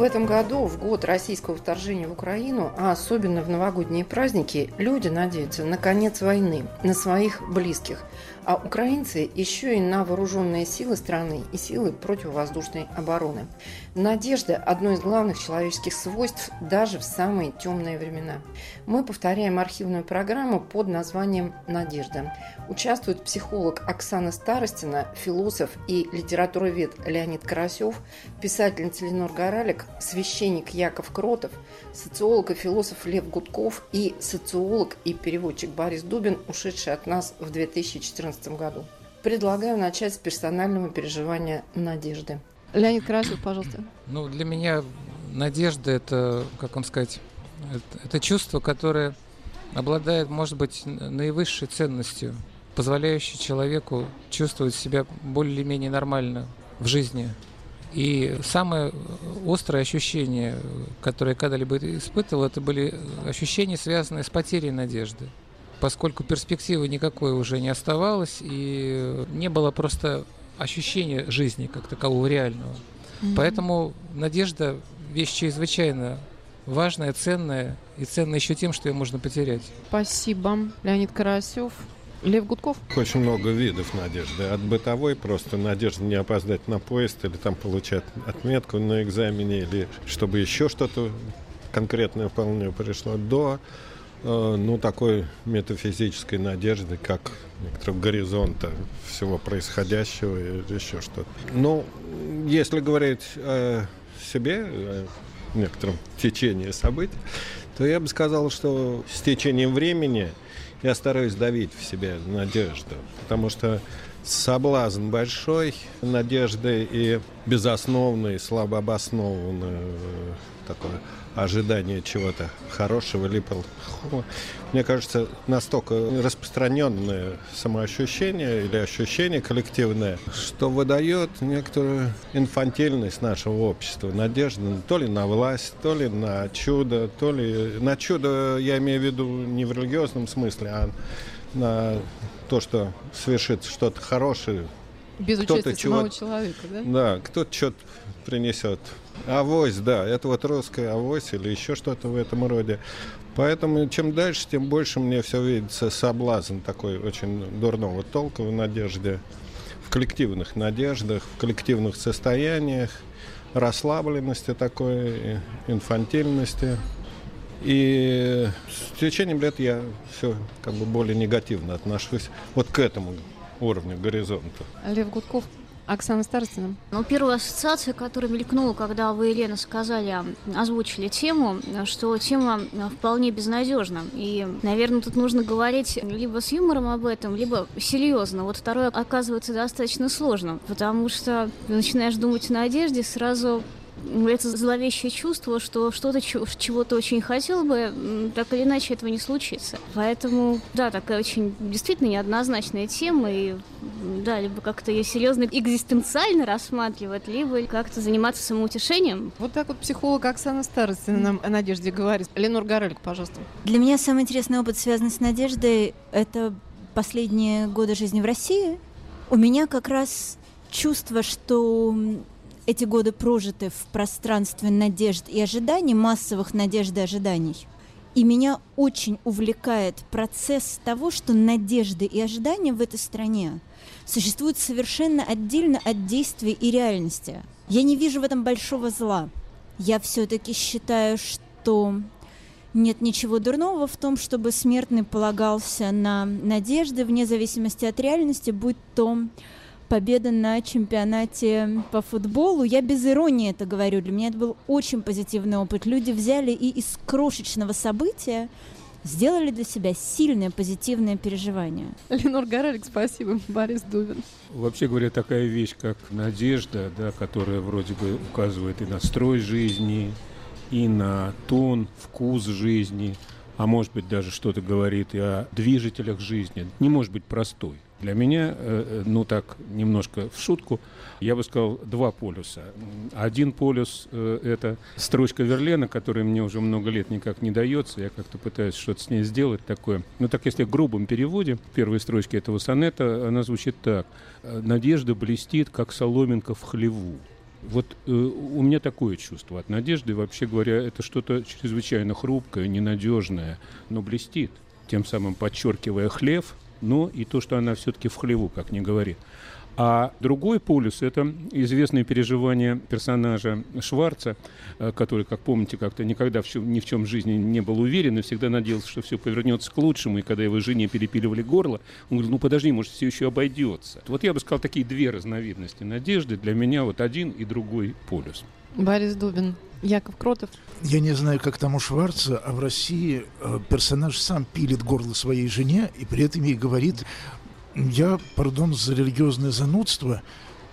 В этом году, в год российского вторжения в Украину, а особенно в новогодние праздники, люди надеются на конец войны, на своих близких – а украинцы еще и на вооруженные силы страны и силы противовоздушной обороны. Надежда – одно из главных человеческих свойств даже в самые темные времена. Мы повторяем архивную программу под названием «Надежда». Участвуют психолог Оксана Старостина, философ и литературовед Леонид Карасев, писательница Ленор Горалик, священник Яков Кротов, социолог и философ Лев Гудков и социолог и переводчик Борис Дубин, ушедший от нас в 2014 2014 году. Предлагаю начать с персонального переживания надежды. Леонид Красов, пожалуйста. Ну, для меня надежда – это, как вам сказать, это, это чувство, которое обладает, может быть, наивысшей ценностью, позволяющей человеку чувствовать себя более-менее нормально в жизни. И самое острое ощущение, которое я когда-либо испытывал, это были ощущения, связанные с потерей надежды поскольку перспективы никакой уже не оставалось, и не было просто ощущения жизни как такового реального. Mm-hmm. Поэтому надежда вещь чрезвычайно важная, ценная, и ценная еще тем, что ее можно потерять. Спасибо. Леонид Карасев. Лев Гудков? Очень много видов надежды. От бытовой просто надежды не опоздать на поезд или там получать отметку на экзамене, или чтобы еще что-то конкретное вполне пришло, до ну, такой метафизической надежды, как некоторого горизонта всего происходящего или еще что-то. Ну, если говорить о себе, о некотором течении событий, то я бы сказал, что с течением времени я стараюсь давить в себе надежду, потому что соблазн большой надежды и безосновный, слабо обоснованный э, такой ожидание чего-то хорошего или плохого. Мне кажется, настолько распространенное самоощущение или ощущение коллективное, что выдает некоторую инфантильность нашего общества, надежду то ли на власть, то ли на чудо, то ли на чудо, я имею в виду не в религиозном смысле, а на то, что свершится что-то хорошее. Без участия самого человека, да? Да, кто-то что-то принесет Авось, да, это вот русская авось или еще что-то в этом роде. Поэтому чем дальше, тем больше мне все видится соблазн такой очень дурного толка в надежде, в коллективных надеждах, в коллективных состояниях, расслабленности такой, инфантильности. И с течением лет я все как бы более негативно отношусь вот к этому уровню горизонта. Лев Гудков Оксана Старостина. Ну, первая ассоциация, которая мелькнула, когда вы, Елена, сказали, озвучили тему, что тема вполне безнадежна. И, наверное, тут нужно говорить либо с юмором об этом, либо серьезно. Вот второе оказывается достаточно сложно, потому что начинаешь думать о надежде, сразу это зловещее чувство, что что-то чего-то очень хотел бы, так или иначе этого не случится. Поэтому, да, такая очень действительно неоднозначная тема, и да, либо как-то ее серьезно экзистенциально рассматривать, либо как-то заниматься самоутешением. Вот так вот психолог Оксана Старостина нам о надежде говорит. Ленор Горелик, пожалуйста. Для меня самый интересный опыт, связанный с надеждой, это последние годы жизни в России. У меня как раз чувство, что эти годы прожиты в пространстве надежд и ожиданий, массовых надежд и ожиданий. И меня очень увлекает процесс того, что надежды и ожидания в этой стране существуют совершенно отдельно от действий и реальности. Я не вижу в этом большого зла. Я все-таки считаю, что нет ничего дурного в том, чтобы смертный полагался на надежды вне зависимости от реальности, будь то победа на чемпионате по футболу. Я без иронии это говорю. Для меня это был очень позитивный опыт. Люди взяли и из крошечного события сделали для себя сильное позитивное переживание. Ленор Горелик, спасибо. Борис Дубин. Вообще говоря, такая вещь, как надежда, да, которая вроде бы указывает и на строй жизни, и на тон, вкус жизни, а может быть даже что-то говорит и о движителях жизни, не может быть простой. Для меня, э, э, ну так, немножко в шутку, я бы сказал, два полюса. Один полюс э, – это строчка Верлена, которая мне уже много лет никак не дается. Я как-то пытаюсь что-то с ней сделать такое. Ну так, если в грубом переводе первой строчки этого сонета, она звучит так. «Надежда блестит, как соломинка в хлеву». Вот э, у меня такое чувство от надежды. Вообще говоря, это что-то чрезвычайно хрупкое, ненадежное, но блестит, тем самым подчеркивая хлев, но и то, что она все-таки в хлеву, как не говорит. А другой полюс – это известные переживания персонажа Шварца, э, который, как помните, как-то никогда в чем, ни в чем в жизни не был уверен и всегда надеялся, что все повернется к лучшему. И когда его жене перепиливали горло, он говорил, ну подожди, может, все еще обойдется. Вот я бы сказал, такие две разновидности надежды. Для меня вот один и другой полюс. Борис Дубин. Яков Кротов. Я не знаю, как там у Шварца, а в России э, персонаж сам пилит горло своей жене и при этом ей говорит, я, пардон за религиозное занудство,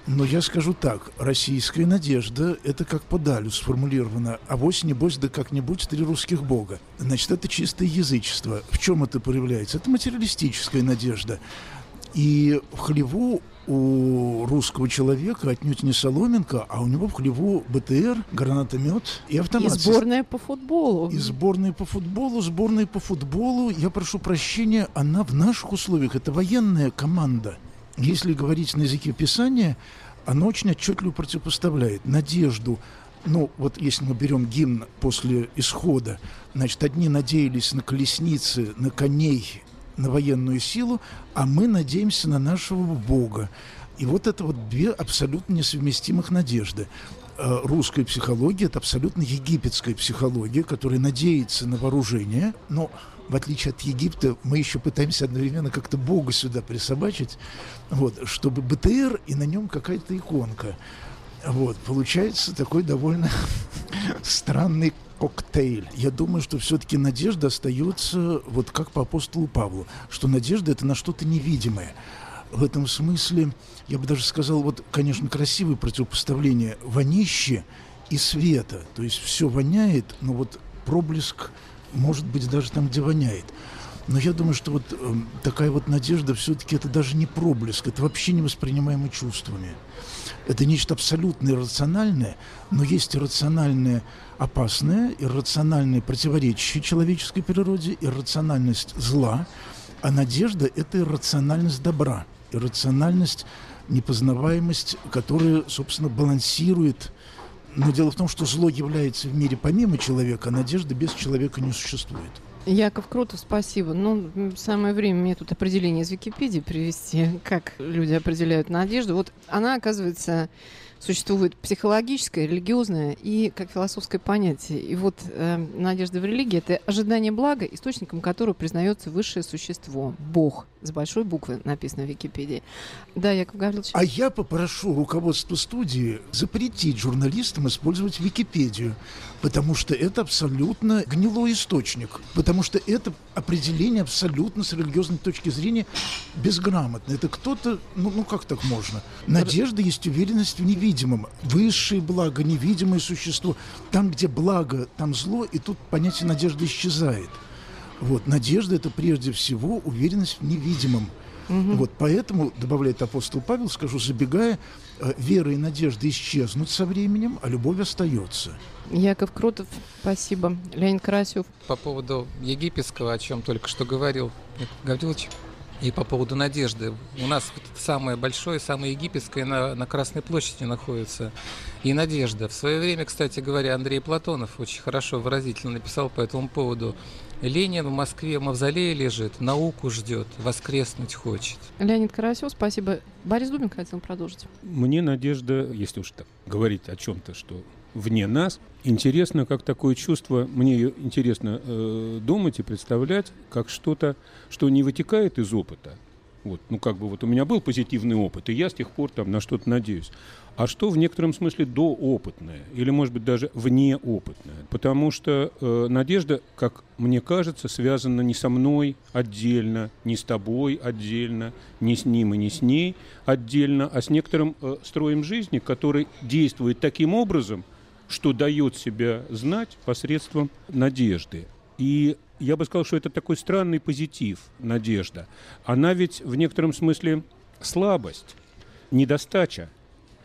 но я скажу так, российская надежда – это как по Далю сформулировано, а вось небось да как-нибудь три русских бога. Значит, это чистое язычество. В чем это проявляется? Это материалистическая надежда. И в хлеву у русского человека отнюдь не соломинка, а у него в хлеву БТР, гранатомет и автомат. И сборная по футболу. И сборная по футболу, сборная по футболу. Я прошу прощения, она в наших условиях, это военная команда. Если говорить на языке Писания, она очень отчетливо противопоставляет надежду ну, вот если мы берем гимн после исхода, значит, одни надеялись на колесницы, на коней, на военную силу, а мы надеемся на нашего Бога. И вот это вот две абсолютно несовместимых надежды. Э, русская психология – это абсолютно египетская психология, которая надеется на вооружение, но в отличие от Египта, мы еще пытаемся одновременно как-то Бога сюда присобачить, вот, чтобы БТР и на нем какая-то иконка. Вот, получается такой довольно странный коктейль. Я думаю, что все-таки надежда остается, вот как по апостолу Павлу, что надежда это на что-то невидимое. В этом смысле, я бы даже сказал, вот, конечно, красивое противопоставление вонище и света. То есть все воняет, но вот проблеск может быть даже там, где воняет. Но я думаю, что вот э, такая вот надежда все-таки это даже не проблеск, это вообще не воспринимаемо чувствами. Это нечто абсолютно иррациональное, но есть иррациональное опасное, иррациональное противоречие человеческой природе, иррациональность зла, а надежда – это иррациональность добра, иррациональность, непознаваемость, которая, собственно, балансирует но дело в том, что зло является в мире помимо человека, а надежда без человека не существует. Яков Крутов, спасибо. Ну, самое время мне тут определение из Википедии привести, как люди определяют надежду. Вот она, оказывается, существует психологическое, религиозное и как философское понятие. И вот э, надежда в религии – это ожидание блага, источником которого признается высшее существо – Бог. С большой буквы написано в Википедии. Да, Яков Гаврилович. А я попрошу руководство студии запретить журналистам использовать Википедию, потому что это абсолютно гнилой источник, потому что это определение абсолютно с религиозной точки зрения безграмотно. Это кто-то, ну, ну как так можно? Надежда есть уверенность в невидимом. Высшее благо, невидимое существо. Там, где благо, там зло, и тут понятие надежды исчезает. Вот, надежда – это прежде всего уверенность в невидимом. Угу. Вот поэтому, добавляет апостол Павел, скажу, забегая, э, вера и надежда исчезнут со временем, а любовь остается. Яков Крутов, спасибо. Леонид Карасев. По поводу египетского, о чем только что говорил Гаврилович, и по поводу надежды. У нас самое большое, самое египетское на, на Красной площади находится. И надежда. В свое время, кстати говоря, Андрей Платонов очень хорошо, выразительно написал по этому поводу. Ленин в Москве в мавзолее лежит, науку ждет, воскреснуть хочет. Леонид Карасев, спасибо. Борис Дубин хотел продолжить. Мне надежда, если уж так говорить о чем-то, что вне нас, интересно, как такое чувство, мне интересно э, думать и представлять, как что-то, что не вытекает из опыта, Вот, ну, как бы вот у меня был позитивный опыт, и я с тех пор там на что-то надеюсь. А что в некотором смысле доопытное, или, может быть, даже внеопытное? Потому что э, надежда, как мне кажется, связана не со мной отдельно, не с тобой отдельно, не с ним и не с ней отдельно, а с некоторым э, строем жизни, который действует таким образом, что дает себя знать посредством надежды. И я бы сказал, что это такой странный позитив, надежда. Она ведь в некотором смысле слабость, недостача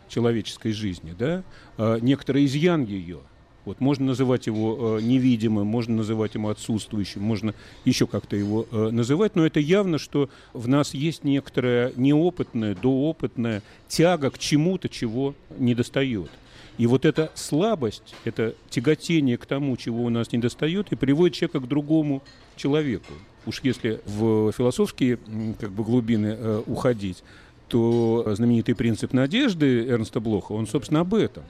человеческой жизни, да, а, некоторый изъян ее. Вот можно называть его э, невидимым, можно называть его отсутствующим, можно еще как-то его э, называть, но это явно, что в нас есть некоторая неопытная, доопытная тяга к чему-то, чего не достает. И вот эта слабость, это тяготение к тому, чего у нас не достает, и приводит человека к другому человеку. Уж если в философские как бы, глубины э, уходить, то знаменитый принцип надежды Эрнста Блоха, он, собственно, об этом.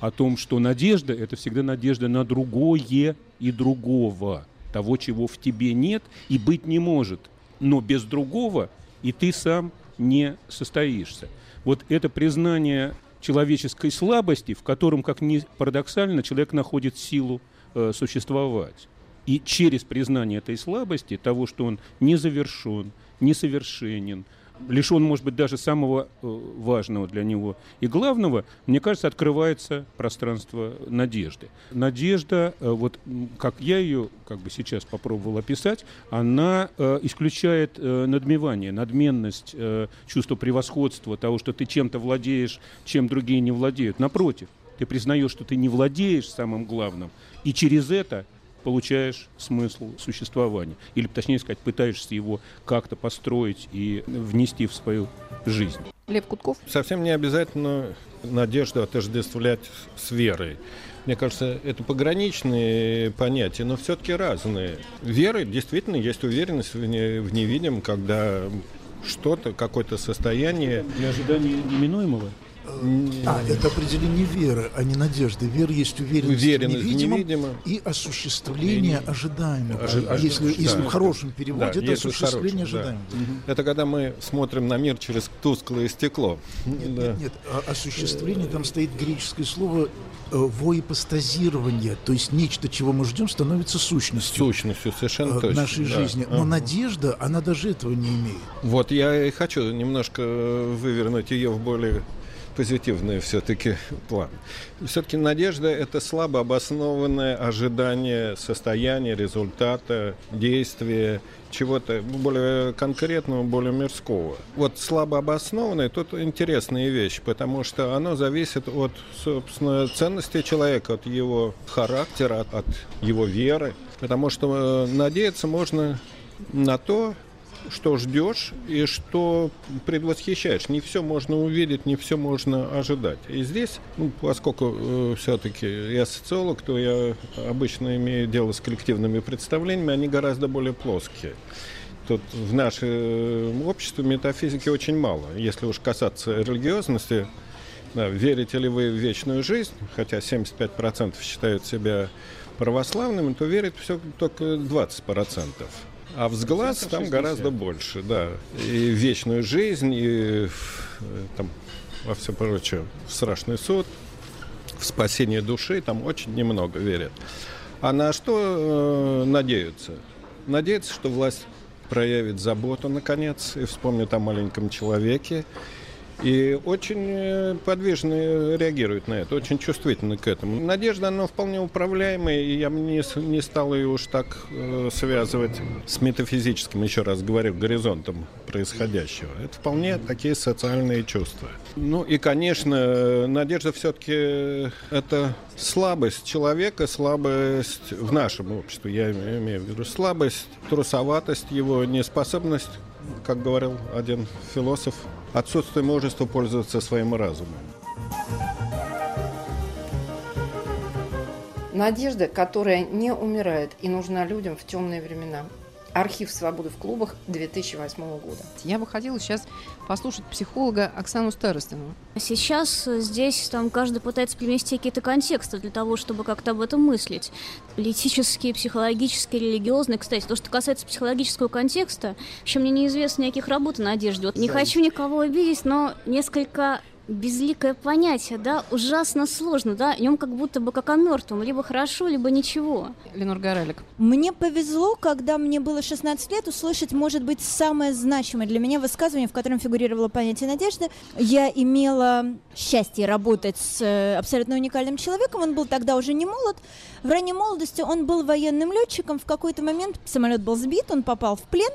О том, что надежда – это всегда надежда на другое и другого. Того, чего в тебе нет и быть не может. Но без другого и ты сам не состоишься. Вот это признание человеческой слабости, в котором, как ни парадоксально, человек находит силу э, существовать. И через признание этой слабости, того, что он не завершен, несовершенен, лишен, может быть, даже самого э, важного для него и главного, мне кажется, открывается пространство надежды. Надежда, э, вот как я ее как бы сейчас попробовал описать, она э, исключает надмевание, надменность, чувство превосходства, того, что ты чем-то владеешь, чем другие не владеют. Напротив, ты признаешь, что ты не владеешь самым главным, и через это получаешь смысл существования. Или, точнее сказать, пытаешься его как-то построить и внести в свою жизнь. Лев Кутков? Совсем не обязательно надежду отождествлять с верой. Мне кажется, это пограничные понятия, но все-таки разные. Веры действительно есть уверенность в, не, в невидимом, когда что-то, какое-то состояние... Для ожидания неминуемого? А, это определение веры, а не надежды. Вера есть уверенность, уверенность в невидимом, невидимом. и осуществление ожидаемого. Ожи- если, да. если в хорошем переводе, Да, это осуществление хорошем, да. ожидаемого. Это когда мы смотрим на мир через тусклое стекло. Нет, Да. нет, нет. А осуществление, там стоит греческое слово э, воипостазирование, то есть нечто, чего мы ждем, становится сущностью Сущностью, совершенно э, точно. нашей да. жизни. Но Ага. надежда, она даже этого не имеет. Вот я и хочу немножко вывернуть ее в более позитивный все-таки план. Все-таки надежда – это слабо обоснованное ожидание состояния, результата, действия, чего-то более конкретного, более мирского. Вот слабо обоснованное – тут интересная вещь, потому что оно зависит от, собственно, ценности человека, от его характера, от, его веры. Потому что э, надеяться можно на то, что ждешь и что предвосхищаешь. Не все можно увидеть, не все можно ожидать. И здесь, ну, поскольку все-таки я социолог, то я обычно имею дело с коллективными представлениями, они гораздо более плоские. Тут в нашем обществе метафизики очень мало. Если уж касаться религиозности, да, верите ли вы в вечную жизнь, хотя 75% считают себя православными, то верит все только 20%. А взгляд там 60. гораздо больше, да. И вечную жизнь, и там, во все прочее, в страшный суд, в спасение души, там очень немного верят. А на что э, надеются? Надеются, что власть проявит заботу, наконец, и вспомнит о маленьком человеке. И очень э, подвижно реагирует на это, очень чувствительно к этому. Надежда, она вполне управляемая, и я не, не стал ее уж так э, связывать с метафизическим, еще раз говорю, горизонтом происходящего. Это вполне такие социальные чувства. Ну и, конечно, э, надежда все-таки это слабость человека, слабость в нашем обществе, я име- имею в виду слабость, трусоватость его, неспособность, как говорил один философ, отсутствие мужества пользоваться своим разумом. Надежда, которая не умирает и нужна людям в темные времена. Архив свободы в клубах 2008 года. Я бы хотела сейчас послушать психолога Оксану Старостину. Сейчас здесь там каждый пытается привнести какие-то контексты для того, чтобы как-то об этом мыслить. Политические, психологические, религиозные. Кстати, то, что касается психологического контекста, еще мне неизвестно никаких работ на одежде. Вот не хочу никого обидеть, но несколько безликое понятие, да, ужасно сложно, да, о нем как будто бы как о мертвом, либо хорошо, либо ничего. Ленор Горалик. Мне повезло, когда мне было 16 лет, услышать, может быть, самое значимое для меня высказывание, в котором фигурировало понятие надежды. Я имела счастье работать с э, абсолютно уникальным человеком, он был тогда уже не молод. В ранней молодости он был военным летчиком, в какой-то момент самолет был сбит, он попал в плен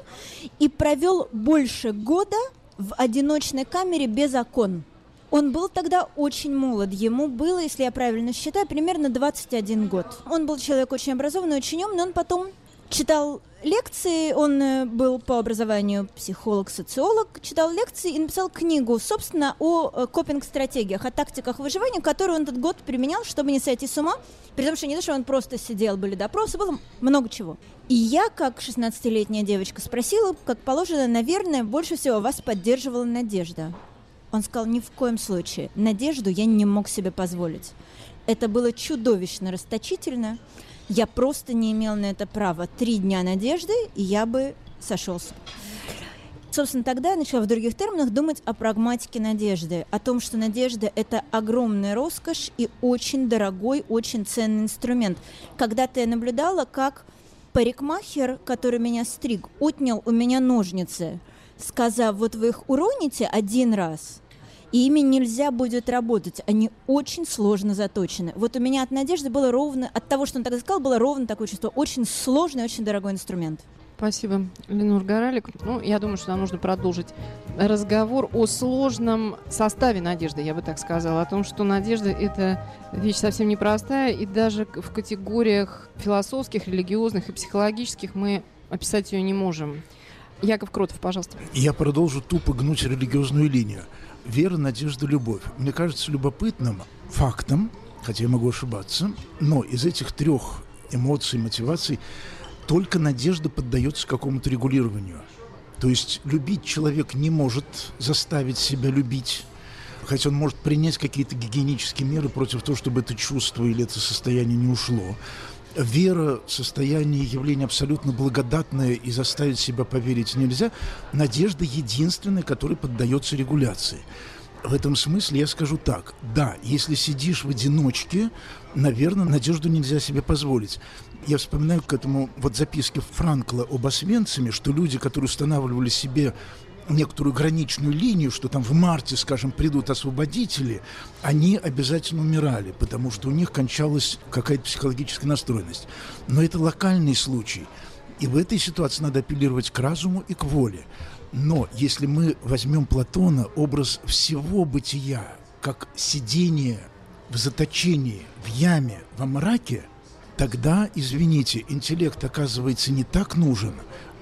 и провел больше года в одиночной камере без окон. Он был тогда очень молод. Ему было, если я правильно считаю, примерно 21 год. Он был человек очень образованный, очень умный. Он потом читал лекции, он э, был по образованию психолог-социолог, читал лекции и написал книгу, собственно, о э, копинг-стратегиях, о тактиках выживания, которые он этот год применял, чтобы не сойти с ума, при том, что не то, что он просто сидел, были допросы, было много чего. И я, как 16-летняя девочка, спросила, как положено, наверное, больше всего вас поддерживала Надежда. Он сказал, ни в коем случае. Надежду я не мог себе позволить. Это было чудовищно расточительно. Я просто не имел на это права. Три дня надежды, и я бы сошелся. Собственно, тогда я начала в других терминах думать о прагматике надежды, о том, что надежда – это огромная роскошь и очень дорогой, очень ценный инструмент. Когда-то я наблюдала, как парикмахер, который меня стриг, отнял у меня ножницы, сказав, вот вы их уроните один раз, и ими нельзя будет работать. Они очень сложно заточены. Вот у меня от Надежды было ровно, от того, что он тогда сказал, было ровно такое чувство. Очень сложный, очень дорогой инструмент. Спасибо, Ленур Горалик. Ну, я думаю, что нам нужно продолжить разговор о сложном составе надежды, я бы так сказала, о том, что надежда – это вещь совсем непростая, и даже в категориях философских, религиозных и психологических мы описать ее не можем. Яков Кротов, пожалуйста. Я продолжу тупо гнуть религиозную линию вера, надежда, любовь. Мне кажется любопытным фактом, хотя я могу ошибаться, но из этих трех эмоций, мотиваций только надежда поддается какому-то регулированию. То есть любить человек не может заставить себя любить, хотя он может принять какие-то гигиенические меры против того, чтобы это чувство или это состояние не ушло вера, состояние явления абсолютно благодатное и заставить себя поверить нельзя, надежда единственная, которая поддается регуляции. В этом смысле я скажу так. Да, если сидишь в одиночке, наверное, надежду нельзя себе позволить. Я вспоминаю к этому вот записке Франкла об Освенциме, что люди, которые устанавливали себе некоторую граничную линию, что там в марте, скажем, придут освободители, они обязательно умирали, потому что у них кончалась какая-то психологическая настроенность. Но это локальный случай. И в этой ситуации надо апеллировать к разуму и к воле. Но если мы возьмем Платона, образ всего бытия, как сидение в заточении, в яме, во мраке, тогда, извините, интеллект оказывается не так нужен,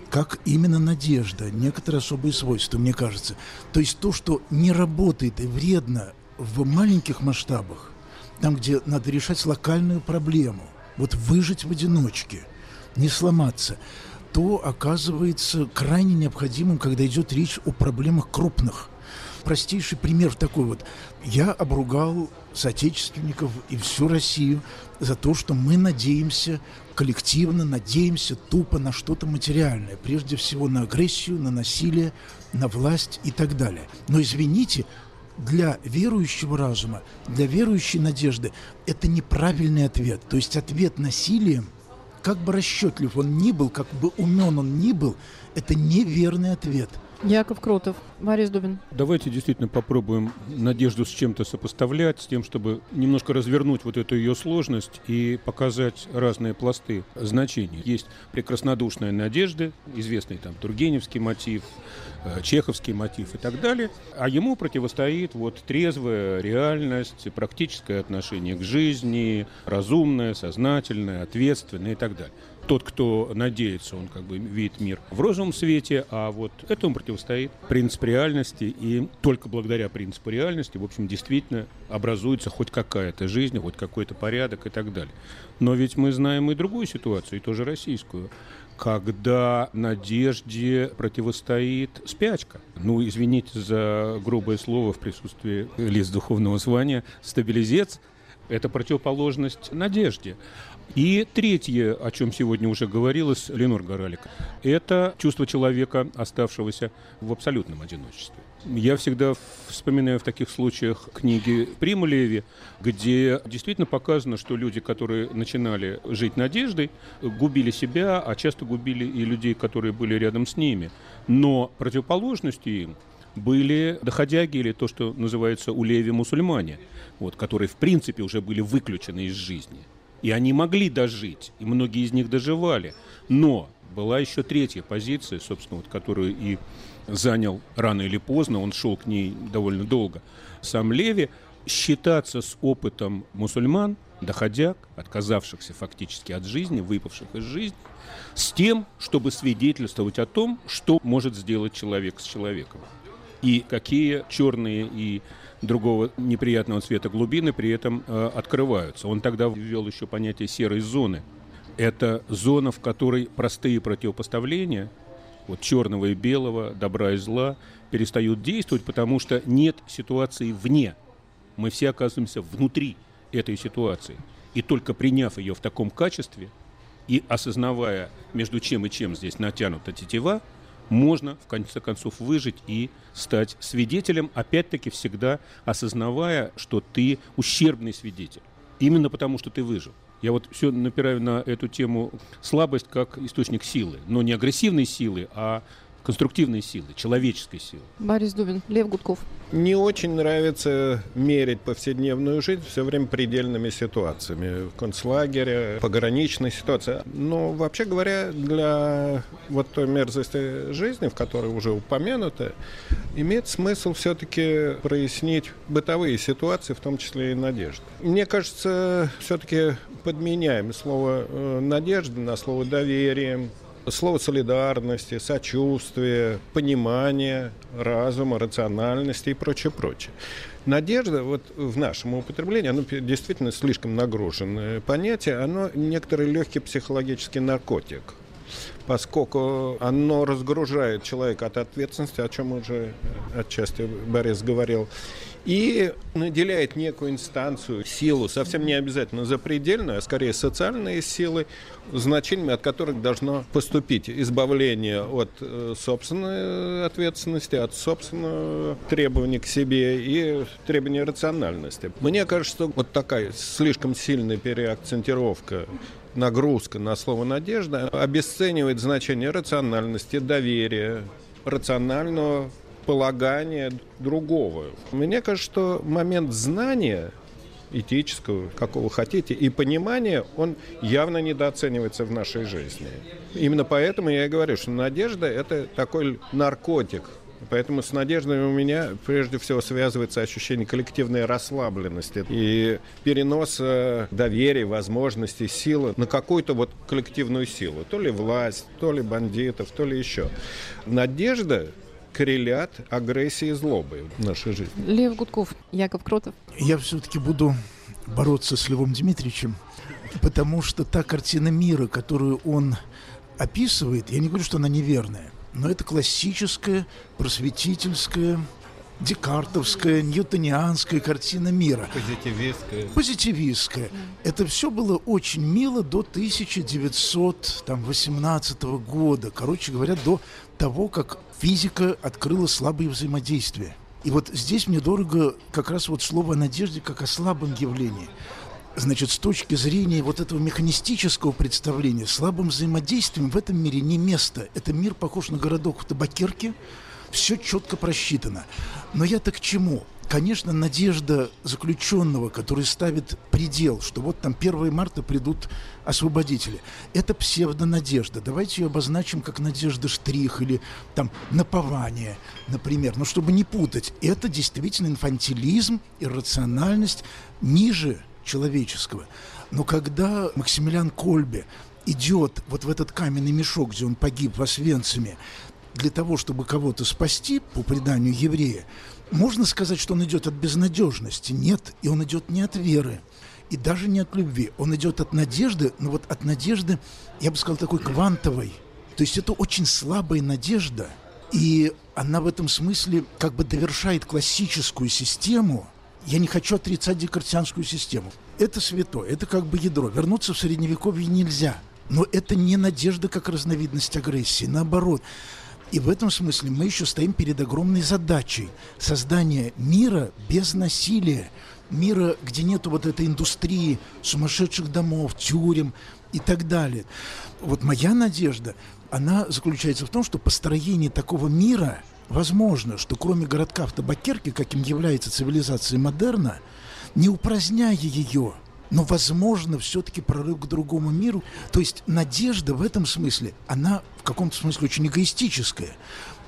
как именно надежда, некоторые особые свойства, мне кажется. То есть то, что не работает и вредно в маленьких масштабах, там, где надо решать локальную проблему, вот выжить в одиночке, не сломаться, то оказывается крайне необходимым, когда идет речь о проблемах крупных. Простейший пример такой вот. Я обругал соотечественников и всю Россию за то, что мы надеемся коллективно надеемся тупо на что-то материальное, прежде всего на агрессию, на насилие, на власть и так далее. Но извините, для верующего разума, для верующей надежды это неправильный ответ. То есть ответ насилием, как бы расчетлив он ни был, как бы умен он ни был, это неверный ответ – Яков Кротов, Борис Дубин. Давайте действительно попробуем надежду с чем-то сопоставлять, с тем, чтобы немножко развернуть вот эту ее сложность и показать разные пласты значений. Есть прекраснодушная надежда, известный там Тургеневский мотив, э, чеховский мотив и так далее, а ему противостоит вот трезвая реальность, практическое отношение к жизни, разумное, сознательное, ответственное и так далее тот, кто надеется, он как бы видит мир в розовом свете, а вот этому противостоит принцип реальности, и только благодаря принципу реальности, в общем, действительно образуется хоть какая-то жизнь, хоть какой-то порядок и так далее. Но ведь мы знаем и другую ситуацию, и тоже российскую, когда надежде противостоит спячка. Ну, извините за грубое слово в присутствии лиц духовного звания, стабилизец – это противоположность надежде. И третье, о чем сегодня уже говорилось, Ленор Горалик, это чувство человека, оставшегося в абсолютном одиночестве. Я всегда вспоминаю в таких случаях книги Прима Леви, где действительно показано, что люди, которые начинали жить надеждой, губили себя, а часто губили и людей, которые были рядом с ними. Но противоположностью им были доходяги или то, что называется у Леви мусульмане, вот, которые в принципе уже были выключены из жизни. И они могли дожить, и многие из них доживали. Но была еще третья позиция, собственно, вот, которую и занял рано или поздно, он шел к ней довольно долго. Сам Леви считаться с опытом мусульман, доходяг, отказавшихся фактически от жизни, выпавших из жизни, с тем, чтобы свидетельствовать о том, что может сделать человек с человеком. И какие черные и другого неприятного цвета глубины при этом э, открываются. Он тогда ввел еще понятие серой зоны. Это зона, в которой простые противопоставления, вот черного и белого, добра и зла, перестают действовать, потому что нет ситуации вне. Мы все оказываемся внутри этой ситуации. И только приняв ее в таком качестве и осознавая, между чем и чем здесь натянута тетива, можно, в конце концов, выжить и стать свидетелем, опять-таки всегда осознавая, что ты ущербный свидетель. Именно потому, что ты выжил. Я вот все напираю на эту тему слабость как источник силы, но не агрессивной силы, а конструктивной силы, человеческой силы. Борис Дубин, Лев Гудков. Не очень нравится мерить повседневную жизнь все время предельными ситуациями. Концлагеря, пограничная ситуация. Но, вообще говоря, для вот той мерзости жизни, в которой уже упомянуто, имеет смысл все-таки прояснить бытовые ситуации, в том числе и надежды. Мне кажется, все-таки подменяем слово э, «надежда» на слово «доверие», слово солидарности, сочувствия, понимания, разума, рациональности и прочее, прочее. Надежда, вот в нашем употреблении, оно действительно слишком нагруженное понятие, оно некоторый легкий психологический наркотик поскольку оно разгружает человека от ответственности, о чем уже отчасти Борис говорил, и наделяет некую инстанцию, силу, совсем не обязательно запредельную, а скорее социальные силы, значениями от которых должно поступить избавление от э, собственной ответственности, от собственного требования к себе и требования рациональности. Мне кажется, что вот такая слишком сильная переакцентировка нагрузка на слово «надежда» обесценивает значение рациональности, доверия, рационального полагания другого. Мне кажется, что момент знания этического, какого хотите, и понимания, он явно недооценивается в нашей жизни. Именно поэтому я и говорю, что надежда – это такой наркотик, Поэтому с надеждой у меня прежде всего связывается ощущение коллективной расслабленности и переноса доверия, возможностей, силы на какую-то вот коллективную силу. То ли власть, то ли бандитов, то ли еще. Надежда коррелят агрессии и злобы в нашей жизни. Лев Гудков, Яков Кротов. Я все-таки буду бороться с Львом Дмитриевичем, потому что та картина мира, которую он описывает, я не говорю, что она неверная, но это классическая, просветительская, декартовская, ньютонианская картина мира. Позитивистская. Позитивистская. Это все было очень мило до 1918 года. Короче говоря, до того, как физика открыла слабые взаимодействия. И вот здесь мне дорого как раз вот слово о надежде как о слабом явлении. Значит, с точки зрения вот этого механистического представления, слабым взаимодействием в этом мире не место. Это мир похож на городок в табакерке, все четко просчитано. Но я-то к чему? Конечно, надежда заключенного, который ставит предел, что вот там 1 марта придут освободители. Это псевдонадежда. Давайте ее обозначим как надежда штрих или там напование, например. Но чтобы не путать, это действительно инфантилизм, иррациональность ниже человеческого. Но когда Максимилиан Кольбе идет вот в этот каменный мешок, где он погиб в Освенциме, для того, чтобы кого-то спасти, по преданию еврея, можно сказать, что он идет от безнадежности. Нет, и он идет не от веры, и даже не от любви. Он идет от надежды, но вот от надежды, я бы сказал, такой квантовой, То есть это очень слабая надежда, и она в этом смысле как бы довершает классическую систему. Я не хочу отрицать декартианскую систему. Это святое, это как бы ядро. Вернуться в средневековье нельзя. Но это не надежда как разновидность агрессии. Наоборот, и в этом смысле мы еще стоим перед огромной задачей создания мира без насилия, мира, где нету вот этой индустрии сумасшедших домов, тюрем и так далее. Вот моя надежда, она заключается в том, что построение такого мира возможно, что кроме городка в Табакерке, каким является цивилизация модерна, не упраздняя ее – но, возможно, все-таки прорыв к другому миру. То есть надежда в этом смысле, она в каком-то смысле очень эгоистическая.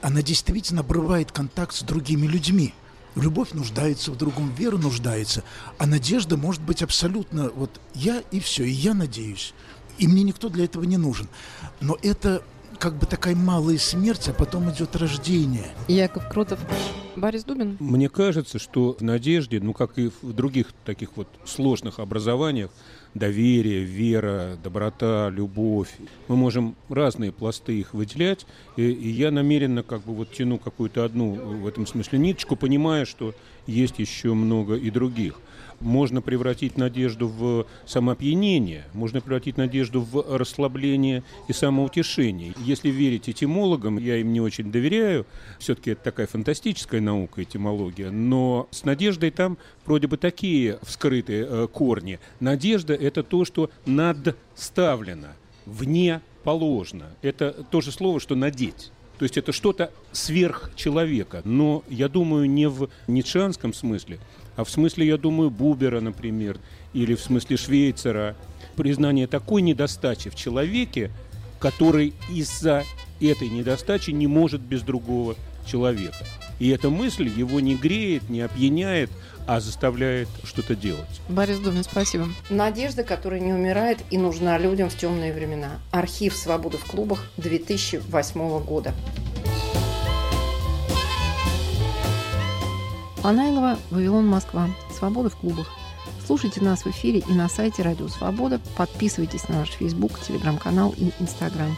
Она действительно обрывает контакт с другими людьми. Любовь нуждается в другом, вера нуждается. А надежда может быть абсолютно вот я и все, и я надеюсь. И мне никто для этого не нужен. Но это как бы такая малая смерть, а потом идет рождение. Яков Крутов, Борис Дубин. Мне кажется, что в надежде, ну как и в других таких вот сложных образованиях, доверие, вера, доброта, любовь. Мы можем разные пласты их выделять, и, и я намеренно как бы вот тяну какую-то одну в этом смысле ниточку, понимая, что есть еще много и других можно превратить надежду в самоопьянение, можно превратить надежду в расслабление и самоутешение. Если верить этимологам, я им не очень доверяю, все-таки это такая фантастическая наука, этимология, но с надеждой там вроде бы такие вскрытые э, корни. Надежда – это то, что надставлено, вне положено. Это то же слово, что надеть. То есть это что-то сверх человека. Но я думаю не в ницшанском смысле, а в смысле, я думаю, Бубера, например, или в смысле Швейцера. Признание такой недостачи в человеке, который из-за этой недостачи не может без другого человека. И эта мысль его не греет, не опьяняет, а заставляет что-то делать. Борис Думин, спасибо. Надежда, которая не умирает и нужна людям в темные времена. Архив «Свободы в клубах» 2008 года. Анайлова, Вавилон, Москва. Свобода в клубах. Слушайте нас в эфире и на сайте Радио Свобода. Подписывайтесь на наш Фейсбук, Телеграм-канал и Инстаграм.